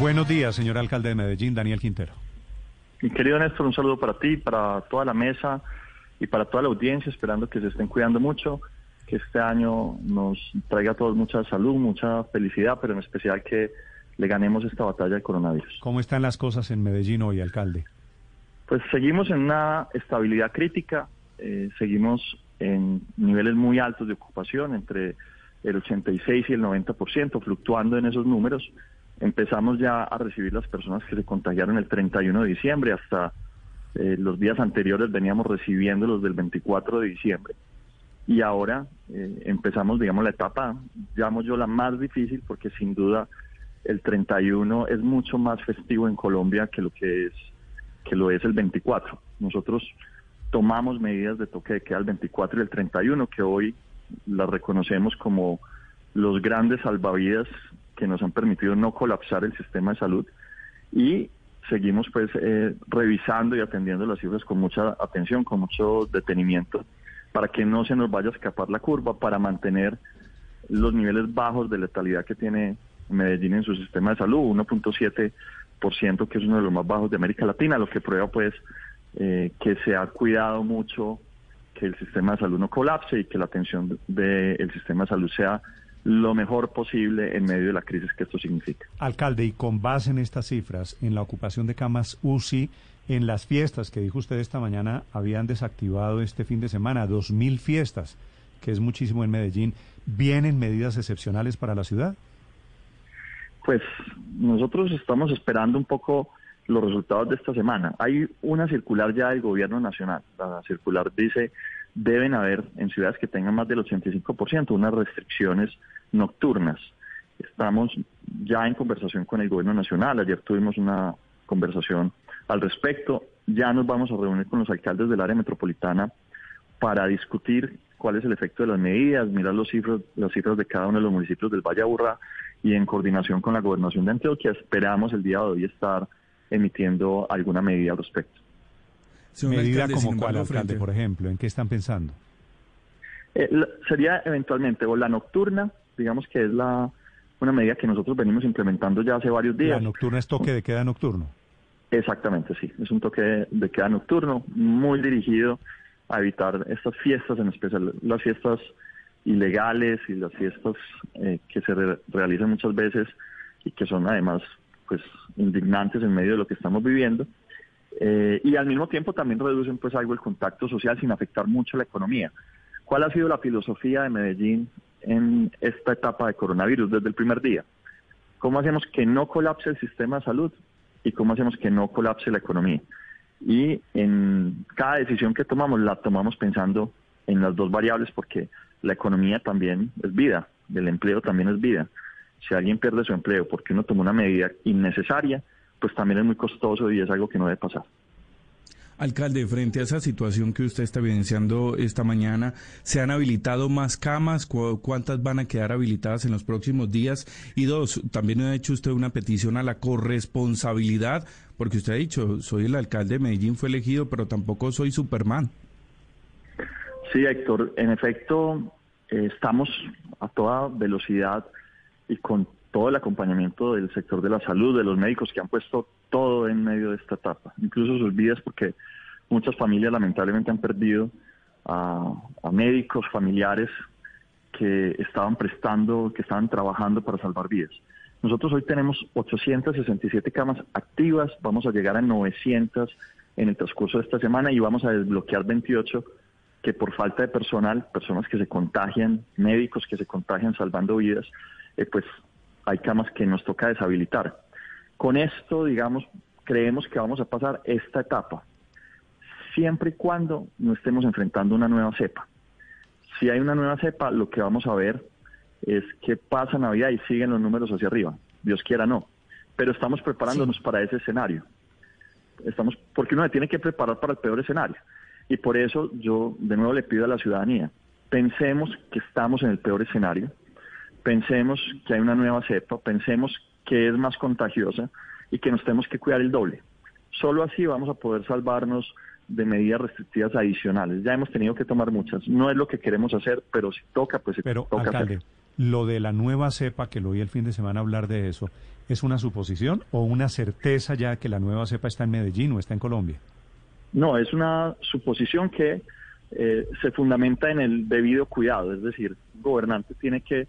Buenos días, señor alcalde de Medellín, Daniel Quintero. Mi querido Néstor, un saludo para ti, para toda la mesa y para toda la audiencia, esperando que se estén cuidando mucho, que este año nos traiga a todos mucha salud, mucha felicidad, pero en especial que le ganemos esta batalla del coronavirus. ¿Cómo están las cosas en Medellín hoy, alcalde? Pues seguimos en una estabilidad crítica, eh, seguimos en niveles muy altos de ocupación, entre el 86 y el 90%, fluctuando en esos números. Empezamos ya a recibir las personas que se contagiaron el 31 de diciembre, hasta eh, los días anteriores veníamos recibiendo los del 24 de diciembre. Y ahora eh, empezamos, digamos, la etapa, llamo yo la más difícil, porque sin duda el 31 es mucho más festivo en Colombia que lo que es que lo es el 24. Nosotros tomamos medidas de toque de queda el 24 y el 31, que hoy las reconocemos como los grandes salvavidas que nos han permitido no colapsar el sistema de salud y seguimos pues eh, revisando y atendiendo las cifras con mucha atención, con mucho detenimiento, para que no se nos vaya a escapar la curva, para mantener los niveles bajos de letalidad que tiene Medellín en su sistema de salud, 1.7%, que es uno de los más bajos de América Latina, lo que prueba pues eh, que se ha cuidado mucho que el sistema de salud no colapse y que la atención del sistema de salud sea lo mejor posible en medio de la crisis que esto significa. Alcalde, y con base en estas cifras, en la ocupación de camas UCI, en las fiestas que dijo usted esta mañana, habían desactivado este fin de semana, dos mil fiestas, que es muchísimo en Medellín, ¿vienen medidas excepcionales para la ciudad? Pues nosotros estamos esperando un poco los resultados de esta semana. Hay una circular ya del gobierno nacional. La circular dice deben haber en ciudades que tengan más del 85% unas restricciones nocturnas. Estamos ya en conversación con el gobierno nacional. Ayer tuvimos una conversación al respecto. Ya nos vamos a reunir con los alcaldes del área metropolitana para discutir cuál es el efecto de las medidas, mirar los cifras, las cifras de cada uno de los municipios del Valle Aburrá y en coordinación con la gobernación de Antioquia esperamos el día de hoy estar emitiendo alguna medida al respecto. ¿Medida como cuál, alcalde, por ejemplo? ¿En qué están pensando? Eh, sería eventualmente o la nocturna, digamos que es la una medida que nosotros venimos implementando ya hace varios días. ¿La nocturna es toque de queda nocturno? Exactamente, sí. Es un toque de queda nocturno muy dirigido a evitar estas fiestas, en especial las fiestas ilegales y las fiestas eh, que se realizan muchas veces y que son además pues indignantes en medio de lo que estamos viviendo. Eh, y al mismo tiempo también reducen pues algo el contacto social sin afectar mucho la economía. ¿Cuál ha sido la filosofía de Medellín en esta etapa de coronavirus desde el primer día? ¿Cómo hacemos que no colapse el sistema de salud y cómo hacemos que no colapse la economía? Y en cada decisión que tomamos la tomamos pensando en las dos variables porque la economía también es vida, el empleo también es vida si alguien pierde su empleo porque uno tomó una medida innecesaria, pues también es muy costoso y es algo que no debe pasar. Alcalde, frente a esa situación que usted está evidenciando esta mañana, ¿se han habilitado más camas? ¿Cuántas van a quedar habilitadas en los próximos días? Y dos, también ha hecho usted una petición a la corresponsabilidad, porque usted ha dicho, soy el alcalde de Medellín, fue elegido, pero tampoco soy Superman. Sí, Héctor, en efecto, eh, estamos a toda velocidad y con todo el acompañamiento del sector de la salud, de los médicos que han puesto todo en medio de esta etapa, incluso sus vidas, porque muchas familias lamentablemente han perdido a, médicos, familiares que estaban prestando, que estaban trabajando para salvar vidas. Nosotros hoy tenemos 867 camas activas, vamos a llegar a 900 en el transcurso de esta semana y vamos a desbloquear 28 que por falta de personal, personas que se contagian, médicos que se contagian salvando vidas, eh, pues hay camas que nos toca deshabilitar. Con esto, digamos, creemos que vamos a pasar esta etapa, siempre y cuando no estemos enfrentando una nueva cepa. Si hay una nueva cepa, lo que vamos a ver es que pasa Navidad y siguen los números hacia arriba. Dios quiera no. Pero estamos preparándonos para ese escenario. Estamos, porque uno se tiene que preparar para el peor escenario. Y por eso yo de nuevo le pido a la ciudadanía, pensemos que estamos en el peor escenario, pensemos que hay una nueva cepa, pensemos que es más contagiosa y que nos tenemos que cuidar el doble. Solo así vamos a poder salvarnos de medidas restrictivas adicionales. Ya hemos tenido que tomar muchas. No es lo que queremos hacer, pero si toca, pues pero, toca alcalde, Lo de la nueva cepa, que lo oí el fin de semana hablar de eso, ¿Es una suposición o una certeza ya que la nueva cepa está en Medellín o está en Colombia? No, es una suposición que eh, se fundamenta en el debido cuidado, es decir, el gobernante tiene que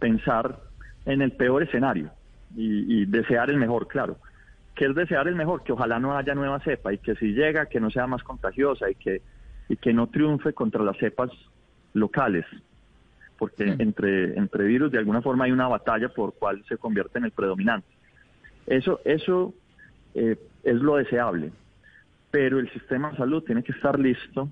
pensar en el peor escenario y, desear el mejor, claro. ¿Qué es desear el mejor? Que ojalá no haya nueva cepa y que si llega, que no sea más contagiosa y que, y que no triunfe contra las cepas locales porque entre, entre virus de alguna forma hay una batalla por cuál se convierte en el predominante. Eso, eso eh, es lo deseable, pero el sistema de salud tiene que estar listo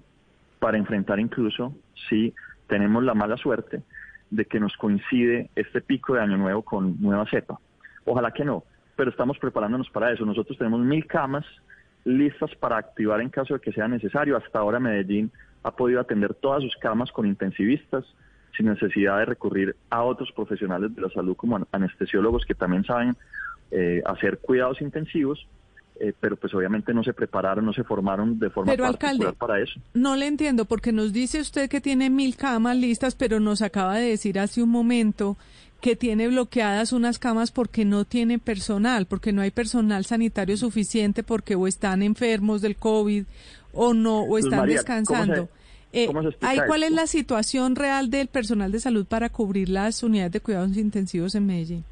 para enfrentar incluso si tenemos la mala suerte de que nos coincide este pico de año nuevo con nueva cepa. Ojalá que no, pero estamos preparándonos para eso. Nosotros tenemos mil camas listas para activar en caso de que sea necesario. Hasta ahora Medellín ha podido atender todas sus camas con intensivistas, sin necesidad de recurrir a otros profesionales de la salud como anestesiólogos que también saben eh, hacer cuidados intensivos, eh, pero pues obviamente no se prepararon, no se formaron de forma pero, alcalde, para eso. No le entiendo, porque nos dice usted que tiene mil camas listas, pero nos acaba de decir hace un momento que tiene bloqueadas unas camas porque no tiene personal, porque no hay personal sanitario suficiente, porque o están enfermos del COVID o no, o están descansando. Eh, ¿Cuál es la situación real del personal de salud para cubrir las unidades de cuidados intensivos en Medellín?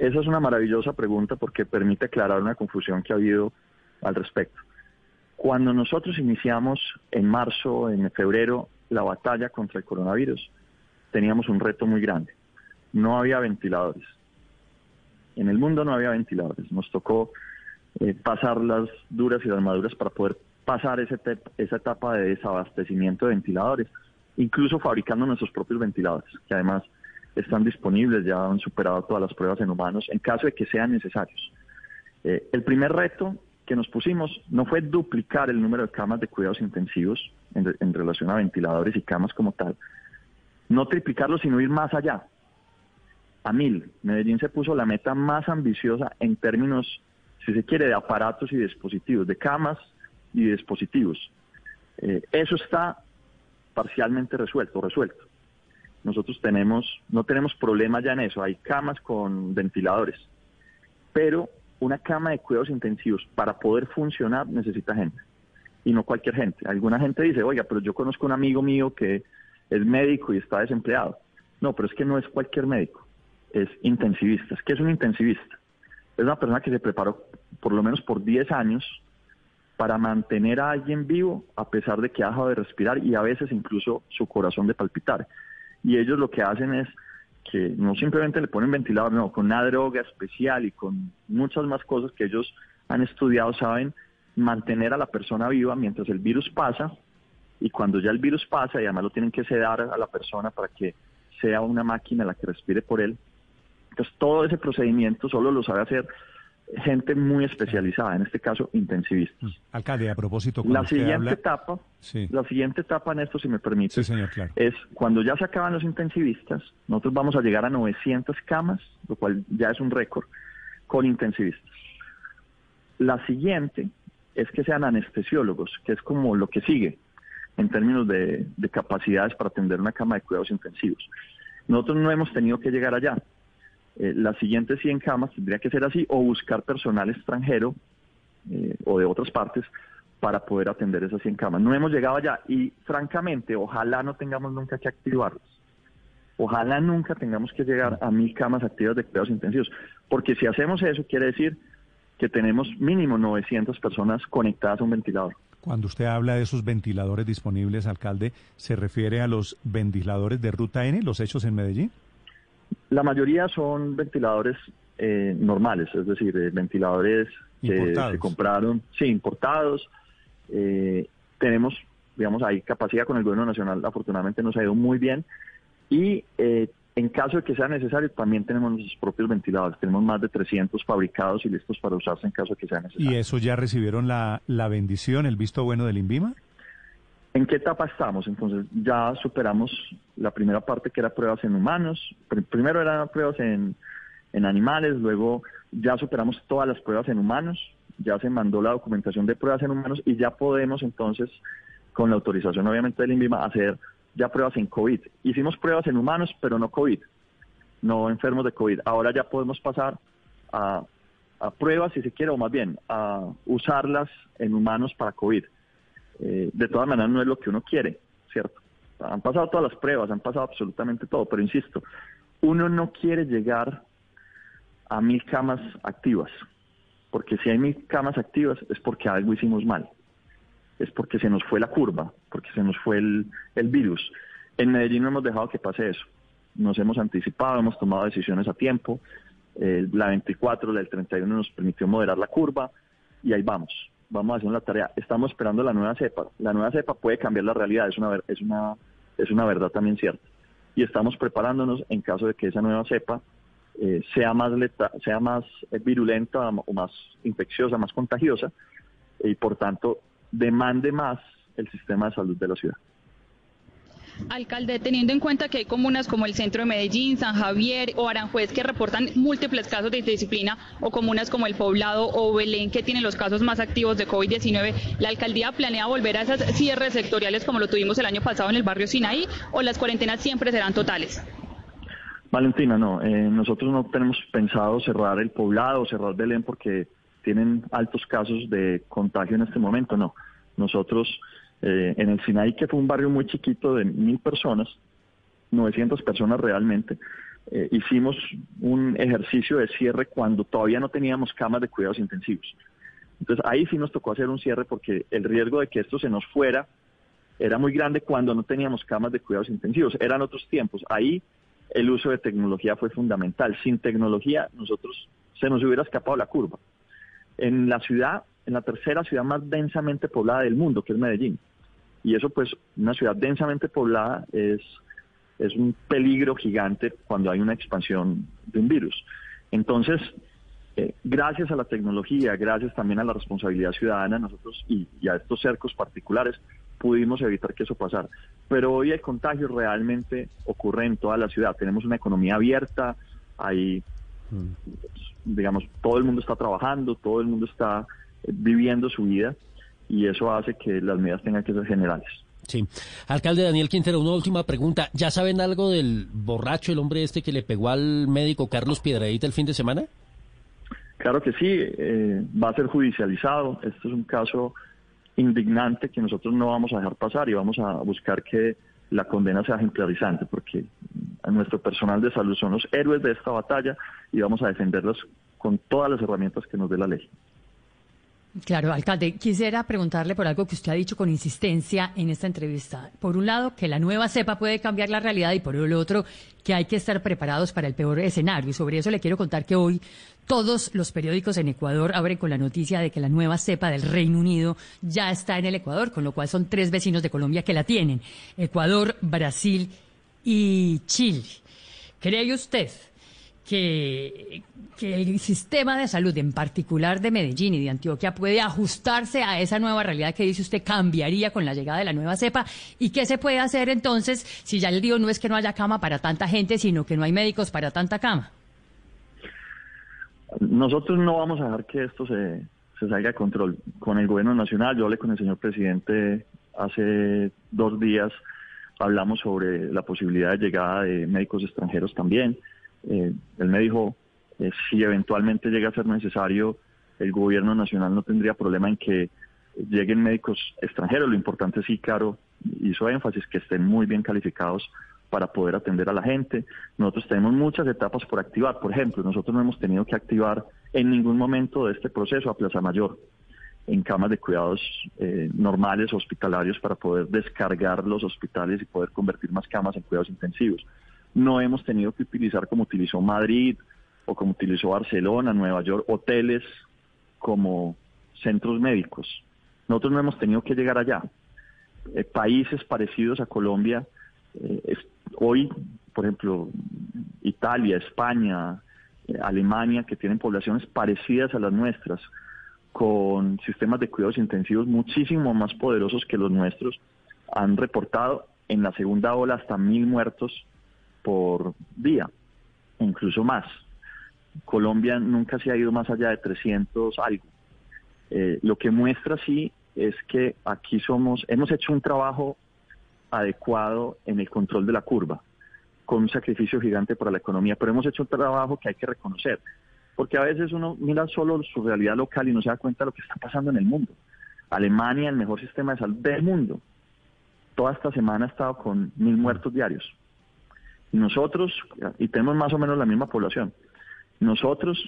Esa es una maravillosa pregunta porque permite aclarar una confusión que ha habido al respecto. Cuando nosotros iniciamos en marzo, en febrero, la batalla contra el coronavirus, teníamos un reto muy grande. No había ventiladores. En el mundo no había ventiladores. Nos tocó eh, pasar las duras y las maduras para poder pasar ese esa etapa de desabastecimiento de ventiladores, incluso fabricando nuestros propios ventiladores, que además están disponibles, ya han superado todas las pruebas en humanos, en caso de que sean necesarios. Eh, el primer reto que nos pusimos no fue duplicar el número de camas de cuidados intensivos en, relación a ventiladores y camas como tal, no triplicarlo, sino ir más allá, a mil. Medellín se puso la meta más ambiciosa en términos, si se quiere, de aparatos y dispositivos, de camas, y dispositivos. Eh, eso está parcialmente resuelto, resuelto. Nosotros tenemos, no tenemos problema ya en eso, hay camas con ventiladores, pero una cama de cuidados intensivos para poder funcionar necesita gente y no cualquier gente. Alguna gente dice, oiga, pero yo conozco un amigo mío que es médico y está desempleado. No, pero es que no es cualquier médico, es intensivista. ¿Qué es un intensivista? Es una persona que se preparó por lo menos por 10 años para mantener a alguien vivo a pesar de que ha dejado de respirar y a veces incluso su corazón de palpitar. Y ellos lo que hacen es que no simplemente le ponen ventilador, no, con una droga especial y con muchas más cosas que ellos han estudiado, saben mantener a la persona viva mientras el virus pasa y cuando ya el virus pasa y además lo tienen que sedar a la persona para que sea una máquina la que respire por él. Entonces todo ese procedimiento solo lo sabe hacer gente muy especializada, en este caso intensivistas. Mm. Alcalde, a propósito, la siguiente etapa, la siguiente etapa en esto, si me permite, es cuando ya se acaban los intensivistas, nosotros vamos a llegar a 900 camas, lo cual ya es un récord, con intensivistas. La siguiente es que sean anestesiólogos, que es como lo que sigue en términos de, de capacidades para atender una cama de cuidados intensivos. Nosotros no hemos tenido que llegar allá. Eh, las siguientes 100 camas tendría que ser así o buscar personal extranjero eh, o de otras partes para poder atender esas 100 camas. No hemos llegado allá y francamente ojalá no tengamos nunca que activarlas. Ojalá nunca tengamos que llegar a mil camas activas de cuidados intensivos, porque si hacemos eso quiere decir que tenemos mínimo 900 personas conectadas a un ventilador. Cuando usted habla de esos ventiladores disponibles, alcalde, ¿se refiere a los ventiladores de ruta N, los hechos en Medellín? La mayoría son ventiladores eh, normales, es decir, eh, ventiladores que se compraron, sí, importados. Eh, tenemos, digamos, hay capacidad con el gobierno nacional, afortunadamente nos ha ido muy bien. Y en caso de que sea necesario, también tenemos nuestros propios ventiladores. Tenemos más de 300 fabricados y listos para usarse en caso de que sea necesario. ¿Y eso ya recibieron la, la bendición, el visto bueno del INVIMA? ¿En qué etapa estamos? Entonces ya superamos la primera parte que era pruebas en humanos. Primero eran pruebas en, animales, luego ya superamos todas las pruebas en humanos, ya se mandó la documentación de pruebas en humanos y ya podemos entonces, con la autorización obviamente del INVIMA, hacer ya pruebas en COVID. Hicimos pruebas en humanos, pero no COVID, no enfermos de COVID. Ahora ya podemos pasar a, pruebas, si se quiere, o más bien a usarlas en humanos para COVID. Eh, de todas maneras, no es lo que uno quiere, ¿cierto? Han pasado todas las pruebas, han pasado absolutamente todo, pero insisto, uno no quiere llegar a mil camas activas, porque si hay mil camas activas es porque algo hicimos mal, es porque se nos fue la curva, porque se nos fue el, el virus. En Medellín no hemos dejado que pase eso, nos hemos anticipado, hemos tomado decisiones a tiempo, la 24, la del 31 nos permitió moderar la curva y ahí vamos, vamos haciendo la tarea. Estamos esperando la nueva cepa. La nueva cepa puede cambiar la realidad, es una, es una, es una verdad también cierta. Y estamos preparándonos en caso de que esa nueva cepa eh, sea más sea más eh, virulenta o más infecciosa, más contagiosa y por tanto demande más el sistema de salud de la ciudad. Alcalde, teniendo en cuenta que hay comunas como el centro de Medellín, San Javier o Aranjuez que reportan múltiples casos de indisciplina o comunas como el Poblado o Belén que tienen los casos más activos de COVID-19, ¿la alcaldía planea volver a esas cierres sectoriales como lo tuvimos el año pasado en el barrio Sinaí o las cuarentenas siempre serán totales? Valentina, no, eh, nosotros no tenemos pensado cerrar el Poblado cerrar Belén porque tienen altos casos de contagio en este momento, no. Nosotros eh, en el Sinaí, que fue un barrio muy chiquito de mil personas, 900 personas realmente, eh, hicimos un ejercicio de cierre cuando todavía no teníamos camas de cuidados intensivos. Entonces ahí sí nos tocó hacer un cierre porque el riesgo de que esto se nos fuera era muy grande cuando no teníamos camas de cuidados intensivos. Eran otros tiempos. Ahí el uso de tecnología fue fundamental. Sin tecnología nosotros se nos hubiera escapado la curva. En la ciudad, en la tercera ciudad más densamente poblada del mundo, que es Medellín, y eso pues una ciudad densamente poblada es, es un peligro gigante cuando hay una expansión de un virus. Entonces, eh, gracias a la tecnología, gracias también a la responsabilidad ciudadana, nosotros y, a estos cercos particulares pudimos evitar que eso pasara. Pero hoy el contagio realmente ocurre en toda la ciudad. Tenemos una economía abierta, hay, mm. digamos, todo el mundo está trabajando, todo el mundo está eh, viviendo su vida y eso hace que las medidas tengan que ser generales. Sí. Alcalde Daniel Quintero, una última pregunta. ¿Ya saben algo del borracho, el hombre este que le pegó al médico Carlos Piedradita el fin de semana? Claro que sí, eh, va a ser judicializado. Este es un caso indignante que nosotros no vamos a dejar pasar y vamos a buscar que la condena sea ejemplarizante, porque a nuestro personal de salud son los héroes de esta batalla y vamos a defenderlos con todas las herramientas que nos dé la ley. Claro, alcalde, quisiera preguntarle por algo que usted ha dicho con insistencia en esta entrevista. Por un lado, que la nueva cepa puede cambiar la realidad y por el otro, que hay que estar preparados para el peor escenario. Y sobre eso le quiero contar que hoy todos los periódicos en Ecuador abren con la noticia de que la nueva cepa del Reino Unido ya está en el Ecuador, con lo cual son tres vecinos de Colombia que la tienen. Ecuador, Brasil y Chile. ¿Cree usted que, el sistema de salud, en particular de Medellín y de Antioquia, puede ajustarse a esa nueva realidad que dice usted cambiaría con la llegada de la nueva cepa. ¿Y qué se puede hacer entonces si ya le digo no es que no haya cama para tanta gente, sino que no hay médicos para tanta cama? Nosotros no vamos a dejar que esto se, se salga de control. Con el gobierno nacional, yo hablé con el señor presidente hace dos días, hablamos sobre la posibilidad de llegada de médicos extranjeros también. Eh, él me dijo, eh, si eventualmente llega a ser necesario, el gobierno nacional no tendría problema en que lleguen médicos extranjeros. Lo importante sí, claro, hizo énfasis que estén muy bien calificados para poder atender a la gente. Nosotros tenemos muchas etapas por activar. Por ejemplo, nosotros no hemos tenido que activar en ningún momento de este proceso a Plaza Mayor en camas de cuidados eh, normales hospitalarios para poder descargar los hospitales y poder convertir más camas en cuidados intensivos no hemos tenido que utilizar como utilizó Madrid o como utilizó Barcelona, Nueva York, hoteles como centros médicos. Nosotros no hemos tenido que llegar allá. Eh, países parecidos a Colombia, eh, hoy, por ejemplo, Italia, España, eh, Alemania, que tienen poblaciones parecidas a las nuestras, con sistemas de cuidados intensivos muchísimo más poderosos que los nuestros, han reportado en la segunda ola hasta mil muertos por día, incluso más. Colombia nunca se ha ido más allá de 300 algo. Eh, lo que muestra sí es que aquí somos, hemos hecho un trabajo adecuado en el control de la curva, con un sacrificio gigante para la economía, pero hemos hecho un trabajo que hay que reconocer. porque a veces uno mira solo su realidad local y no se da cuenta de lo que está pasando en el mundo. Alemania, el mejor sistema de salud del mundo, toda esta semana ha estado con mil muertos diarios. Nosotros, y tenemos más o menos la misma población, nosotros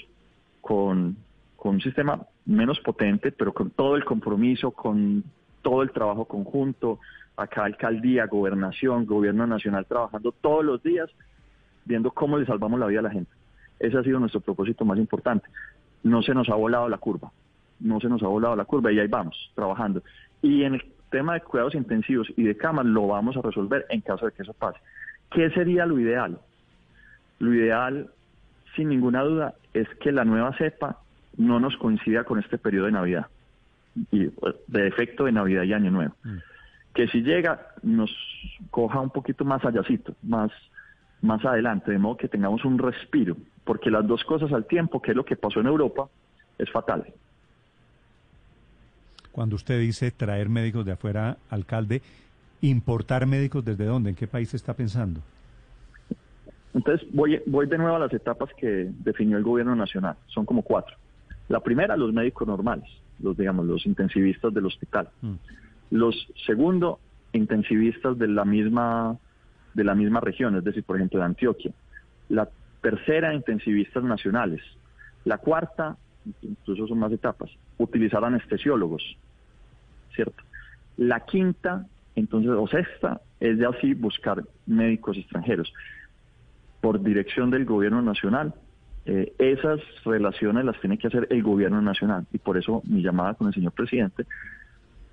con, con un sistema menos potente, pero con todo el compromiso, con todo el trabajo conjunto, acá alcaldía, gobernación, gobierno nacional trabajando todos los días, viendo cómo le salvamos la vida a la gente. Ese ha sido nuestro propósito más importante. No se nos ha volado la curva, no se nos ha volado la curva y ahí vamos, trabajando. Y en el tema de cuidados intensivos y de camas lo vamos a resolver en caso de que eso pase. ¿Qué sería lo ideal? Lo ideal, sin ninguna duda, es que la nueva cepa no nos coincida con este periodo de Navidad, y pues, de efecto de Navidad y Año Nuevo. Mm. Que si llega, nos coja un poquito más allácito, más, más adelante, de modo que tengamos un respiro, porque las dos cosas al tiempo, que es lo que pasó en Europa, es fatal. Cuando usted dice traer médicos de afuera, alcalde, importar médicos desde dónde, en qué país está pensando? Entonces voy, voy de nuevo a las etapas que definió el gobierno nacional. Son como cuatro. La primera, los médicos normales, los digamos, los intensivistas del hospital. Mm. Los segundo, intensivistas de la misma de la misma región, es decir, por ejemplo, de Antioquia. La tercera, intensivistas nacionales. La cuarta, incluso son más etapas, utilizar anestesiólogos, ¿cierto? La quinta, entonces, o sexta, es de así buscar médicos extranjeros. Por dirección del gobierno nacional, eh, esas relaciones las tiene que hacer el gobierno nacional y por eso mi llamada con el señor presidente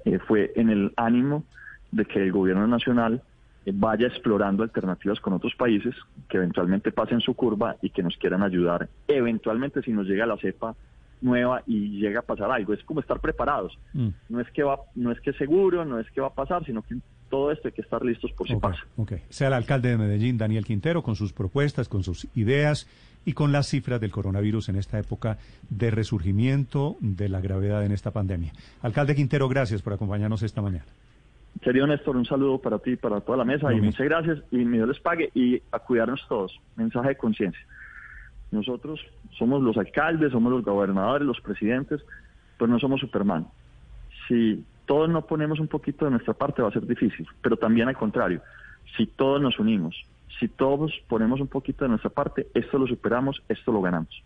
eh, fue en el ánimo de que el gobierno nacional eh, vaya explorando alternativas con otros países que eventualmente pasen su curva y que nos quieran ayudar. Eventualmente si nos llega la cepa nueva y llega a pasar algo, es como estar preparados. Mm. No es que va, no es que seguro, no es que va a pasar, sino que todo esto hay que estar listos por si pasa. Sea el alcalde de Medellín, Daniel Quintero, con sus propuestas, con sus ideas y con las cifras del coronavirus en esta época de resurgimiento de la gravedad en esta pandemia. Alcalde Quintero, gracias por acompañarnos esta mañana. Querido Néstor, un saludo para ti y para toda la mesa y muchas gracias y mi Dios les pague y a cuidarnos todos. Mensaje de conciencia. Nosotros somos los alcaldes, somos los gobernadores, los presidentes, pero no somos Superman. Si todos no ponemos un poquito de nuestra parte va a ser difícil, pero también al contrario, si todos nos unimos, si todos ponemos un poquito de nuestra parte, esto lo superamos, esto lo ganamos.